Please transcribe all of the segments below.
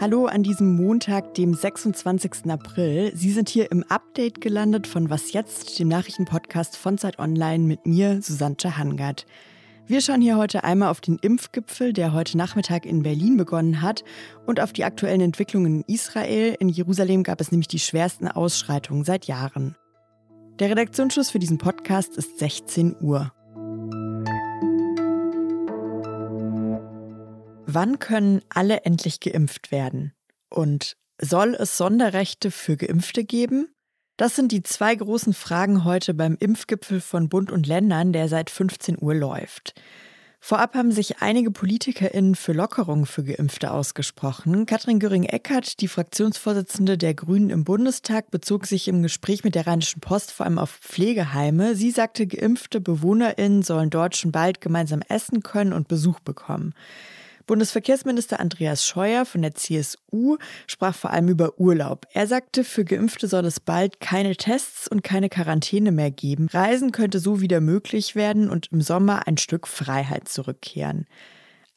Hallo an diesem Montag, dem 26. April. Sie sind hier im Update gelandet von Was jetzt, dem Nachrichtenpodcast von Zeit Online mit mir, Susanne Hangard. Wir schauen hier heute einmal auf den Impfgipfel, der heute Nachmittag in Berlin begonnen hat, und auf die aktuellen Entwicklungen in Israel. In Jerusalem gab es nämlich die schwersten Ausschreitungen seit Jahren. Der Redaktionsschluss für diesen Podcast ist 16 Uhr. Wann können alle endlich geimpft werden? Und soll es Sonderrechte für Geimpfte geben? Das sind die zwei großen Fragen heute beim Impfgipfel von Bund und Ländern, der seit 15 Uhr läuft. Vorab haben sich einige PolitikerInnen für Lockerungen für Geimpfte ausgesprochen. Katrin Göring-Eckardt, die Fraktionsvorsitzende der Grünen im Bundestag, bezog sich im Gespräch mit der Rheinischen Post vor allem auf Pflegeheime. Sie sagte, geimpfte BewohnerInnen sollen dort schon bald gemeinsam essen können und Besuch bekommen. Bundesverkehrsminister Andreas Scheuer von der CSU sprach vor allem über Urlaub. Er sagte, für Geimpfte soll es bald keine Tests und keine Quarantäne mehr geben. Reisen könnte so wieder möglich werden und im Sommer ein Stück Freiheit zurückkehren.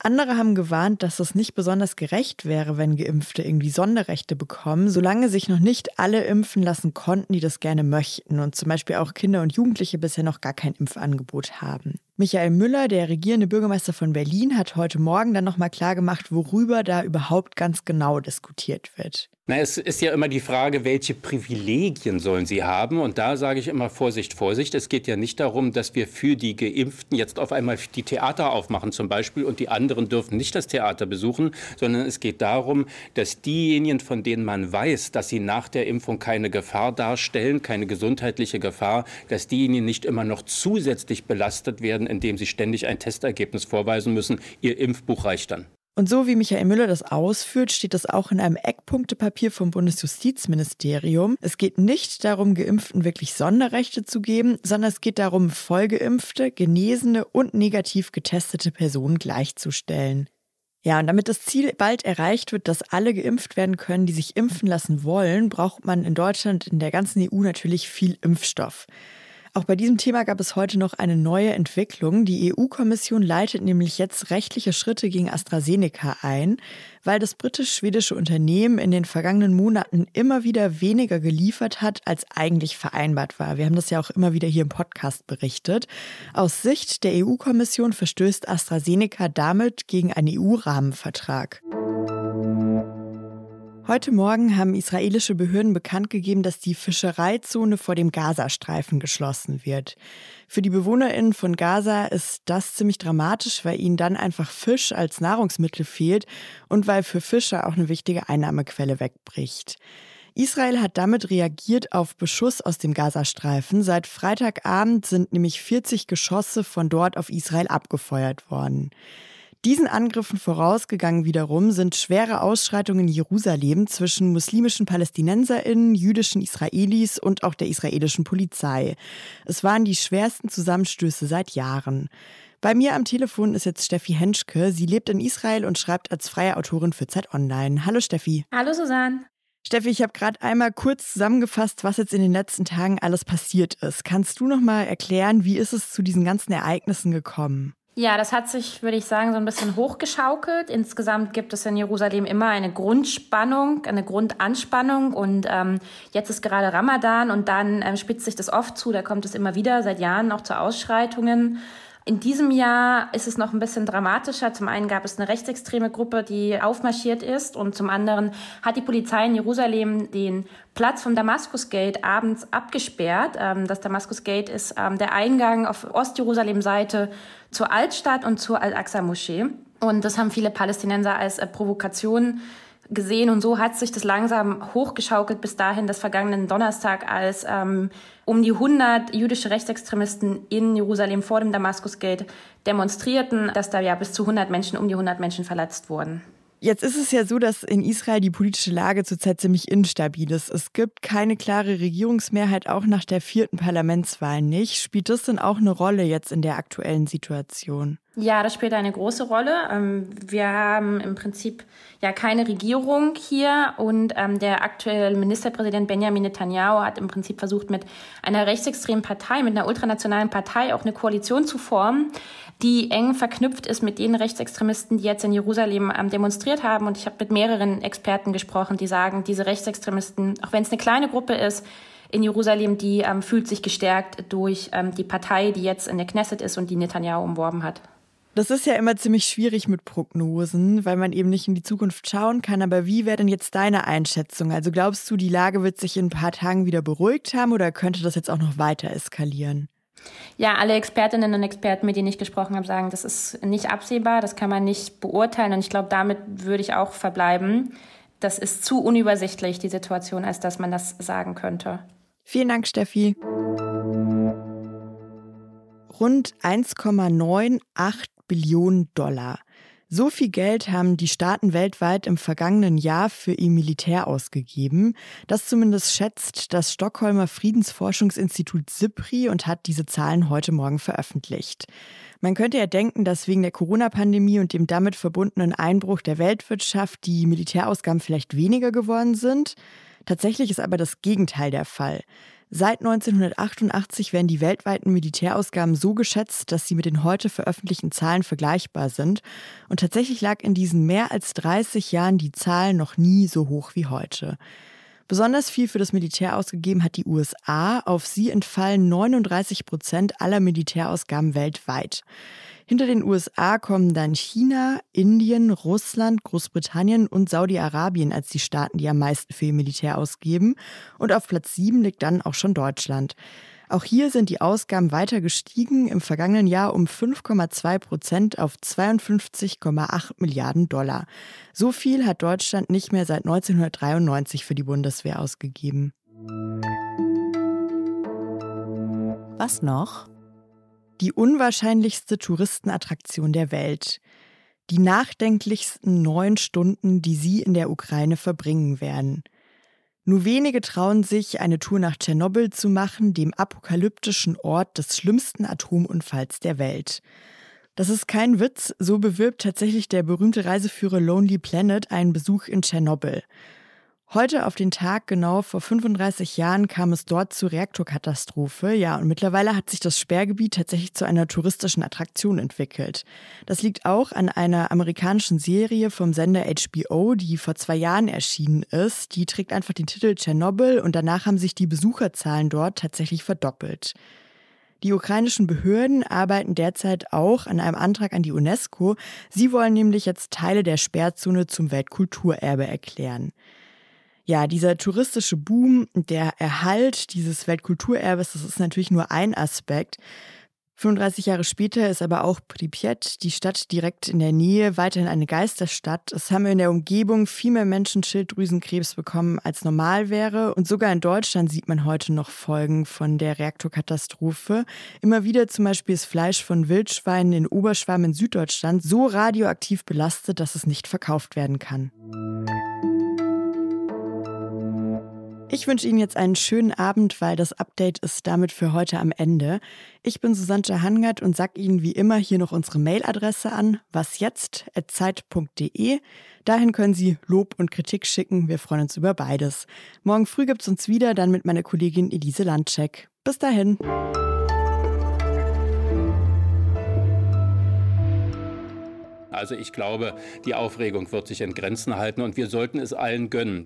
Andere haben gewarnt, dass es nicht besonders gerecht wäre, wenn Geimpfte irgendwie Sonderrechte bekommen, solange sich noch nicht alle impfen lassen konnten, die das gerne möchten und zum Beispiel auch Kinder und Jugendliche bisher noch gar kein Impfangebot haben. Michael Müller, der regierende Bürgermeister von Berlin, hat heute Morgen dann nochmal klargemacht, worüber da überhaupt ganz genau diskutiert wird. Na, es ist ja immer die Frage, welche Privilegien sollen sie haben? Und da sage ich immer Vorsicht, Vorsicht. Es geht ja nicht darum, dass wir für die Geimpften jetzt auf einmal die Theater aufmachen zum Beispiel und die anderen dürfen nicht das Theater besuchen, sondern es geht darum, dass diejenigen, von denen man weiß, dass sie nach der Impfung keine Gefahr darstellen, keine gesundheitliche Gefahr, dass diejenigen nicht immer noch zusätzlich belastet werden, indem sie ständig ein Testergebnis vorweisen müssen. Ihr Impfbuch reicht dann. Und so wie Michael Müller das ausführt, steht das auch in einem Eckpunktepapier vom Bundesjustizministerium. Es geht nicht darum, Geimpften wirklich Sonderrechte zu geben, sondern es geht darum, vollgeimpfte, genesene und negativ getestete Personen gleichzustellen. Ja, und damit das Ziel bald erreicht wird, dass alle geimpft werden können, die sich impfen lassen wollen, braucht man in Deutschland, in der ganzen EU natürlich viel Impfstoff. Auch bei diesem Thema gab es heute noch eine neue Entwicklung. Die EU-Kommission leitet nämlich jetzt rechtliche Schritte gegen AstraZeneca ein, weil das britisch-schwedische Unternehmen in den vergangenen Monaten immer wieder weniger geliefert hat, als eigentlich vereinbart war. Wir haben das ja auch immer wieder hier im Podcast berichtet. Aus Sicht der EU-Kommission verstößt AstraZeneca damit gegen einen EU-Rahmenvertrag. Heute Morgen haben israelische Behörden bekannt gegeben, dass die Fischereizone vor dem Gazastreifen geschlossen wird. Für die BewohnerInnen von Gaza ist das ziemlich dramatisch, weil ihnen dann einfach Fisch als Nahrungsmittel fehlt und weil für Fischer auch eine wichtige Einnahmequelle wegbricht. Israel hat damit reagiert auf Beschuss aus dem Gazastreifen. Seit Freitagabend sind nämlich 40 Geschosse von dort auf Israel abgefeuert worden. Diesen Angriffen vorausgegangen wiederum sind schwere Ausschreitungen in Jerusalem zwischen muslimischen Palästinenserinnen, jüdischen Israelis und auch der israelischen Polizei. Es waren die schwersten Zusammenstöße seit Jahren. Bei mir am Telefon ist jetzt Steffi Henschke. Sie lebt in Israel und schreibt als freie Autorin für Zeit Online. Hallo Steffi. Hallo Susanne. Steffi, ich habe gerade einmal kurz zusammengefasst, was jetzt in den letzten Tagen alles passiert ist. Kannst du noch mal erklären, wie ist es zu diesen ganzen Ereignissen gekommen? Ja, das hat sich, würde ich sagen, so ein bisschen hochgeschaukelt. Insgesamt gibt es in Jerusalem immer eine Grundspannung, eine Grundanspannung. Und ähm, jetzt ist gerade Ramadan und dann ähm, spitzt sich das oft zu. Da kommt es immer wieder seit Jahren auch zu Ausschreitungen. In diesem Jahr ist es noch ein bisschen dramatischer. Zum einen gab es eine rechtsextreme Gruppe, die aufmarschiert ist und zum anderen hat die Polizei in Jerusalem den Platz vom Damaskus Gate abends abgesperrt. Ähm, das Damaskus Gate ist ähm, der Eingang auf Ostjerusalem-Seite zur Altstadt und zur Al-Aqsa-Moschee. Und das haben viele Palästinenser als äh, Provokation gesehen und so hat sich das langsam hochgeschaukelt bis dahin, dass vergangenen Donnerstag, als ähm, um die 100 jüdische Rechtsextremisten in Jerusalem vor dem Damaskusgate demonstrierten, dass da ja bis zu 100 Menschen, um die 100 Menschen verletzt wurden. Jetzt ist es ja so, dass in Israel die politische Lage zurzeit ziemlich instabil ist. Es gibt keine klare Regierungsmehrheit, auch nach der vierten Parlamentswahl nicht. Spielt das denn auch eine Rolle jetzt in der aktuellen Situation? Ja, das spielt eine große Rolle. Ähm, wir haben im Prinzip ja keine Regierung hier und ähm, der aktuelle Ministerpräsident Benjamin Netanyahu hat im Prinzip versucht, mit einer rechtsextremen Partei, mit einer ultranationalen Partei auch eine Koalition zu formen. die eng verknüpft ist mit den Rechtsextremisten, die jetzt in Jerusalem ähm, demonstriert haben. Und ich habe mit mehreren Experten gesprochen, die sagen, diese Rechtsextremisten, auch wenn es eine kleine Gruppe ist, in Jerusalem, die fühlt sich gestärkt durch die Partei, die jetzt in der Knesset ist und die Netanyahu umworben hat. Das ist ja immer ziemlich schwierig mit Prognosen, weil man eben nicht in die Zukunft schauen kann. Aber wie wäre denn jetzt deine Einschätzung? Also glaubst du, die Lage wird sich in ein paar Tagen wieder beruhigt haben oder könnte das jetzt auch noch weiter eskalieren? Ja, alle Expertinnen und Experten, mit denen ich gesprochen habe, sagen, das ist nicht absehbar, das kann man nicht beurteilen. Und ich glaube, damit würde ich auch verbleiben. Das ist zu unübersichtlich, die Situation, als dass man das sagen könnte. Vielen Dank, Steffi. Rund 1,98 Billionen Dollar. So viel Geld haben die Staaten weltweit im vergangenen Jahr für ihr Militär ausgegeben. Das zumindest schätzt das Stockholmer Friedensforschungsinstitut SIPRI und hat diese Zahlen heute Morgen veröffentlicht. Man könnte ja denken, dass wegen der Corona-Pandemie und dem damit verbundenen Einbruch der Weltwirtschaft die Militärausgaben vielleicht weniger geworden sind. Tatsächlich ist aber das Gegenteil der Fall. Seit 1988 werden die weltweiten Militärausgaben so geschätzt, dass sie mit den heute veröffentlichten Zahlen vergleichbar sind. Und tatsächlich lag in diesen mehr als 30 Jahren die Zahl noch nie so hoch wie heute. Besonders viel für das Militär ausgegeben hat die USA. Auf sie entfallen 39 Prozent aller Militärausgaben weltweit. Hinter den USA kommen dann China, Indien, Russland, Großbritannien und Saudi-Arabien als die Staaten, die am meisten für ihr Militär ausgeben. Und auf Platz 7 liegt dann auch schon Deutschland. Auch hier sind die Ausgaben weiter gestiegen, im vergangenen Jahr um 5,2 Prozent auf 52,8 Milliarden Dollar. So viel hat Deutschland nicht mehr seit 1993 für die Bundeswehr ausgegeben. Was noch? die unwahrscheinlichste Touristenattraktion der Welt. Die nachdenklichsten neun Stunden, die Sie in der Ukraine verbringen werden. Nur wenige trauen sich, eine Tour nach Tschernobyl zu machen, dem apokalyptischen Ort des schlimmsten Atomunfalls der Welt. Das ist kein Witz, so bewirbt tatsächlich der berühmte Reiseführer Lonely Planet einen Besuch in Tschernobyl. Heute auf den Tag genau vor 35 Jahren kam es dort zur Reaktorkatastrophe. Ja, und mittlerweile hat sich das Sperrgebiet tatsächlich zu einer touristischen Attraktion entwickelt. Das liegt auch an einer amerikanischen Serie vom Sender HBO, die vor zwei Jahren erschienen ist. Die trägt einfach den Titel Tschernobyl und danach haben sich die Besucherzahlen dort tatsächlich verdoppelt. Die ukrainischen Behörden arbeiten derzeit auch an einem Antrag an die UNESCO. Sie wollen nämlich jetzt Teile der Sperrzone zum Weltkulturerbe erklären ja, dieser touristische Boom, der Erhalt dieses Weltkulturerbes, das ist natürlich nur ein Aspekt. 35 Jahre später ist aber auch Pripyat, die Stadt direkt in der Nähe, weiterhin eine Geisterstadt. Es haben in der Umgebung viel mehr Menschen Schilddrüsenkrebs bekommen, als normal wäre. Und sogar in Deutschland sieht man heute noch Folgen von der Reaktorkatastrophe. Immer wieder zum Beispiel ist Fleisch von Wildschweinen in Oberschwamm in Süddeutschland so radioaktiv belastet, dass es nicht verkauft werden kann. Ich wünsche Ihnen jetzt einen schönen Abend, weil das Update ist damit für heute am Ende. Ich bin Susanne Hangert und sage Ihnen wie immer hier noch unsere Mailadresse an, wasjetzt.zeit.de. Dahin können Sie Lob und Kritik schicken. Wir freuen uns über beides. Morgen früh gibt es uns wieder, dann mit meiner Kollegin Elise Landcheck. Bis dahin. Also ich glaube, die Aufregung wird sich in Grenzen halten und wir sollten es allen gönnen.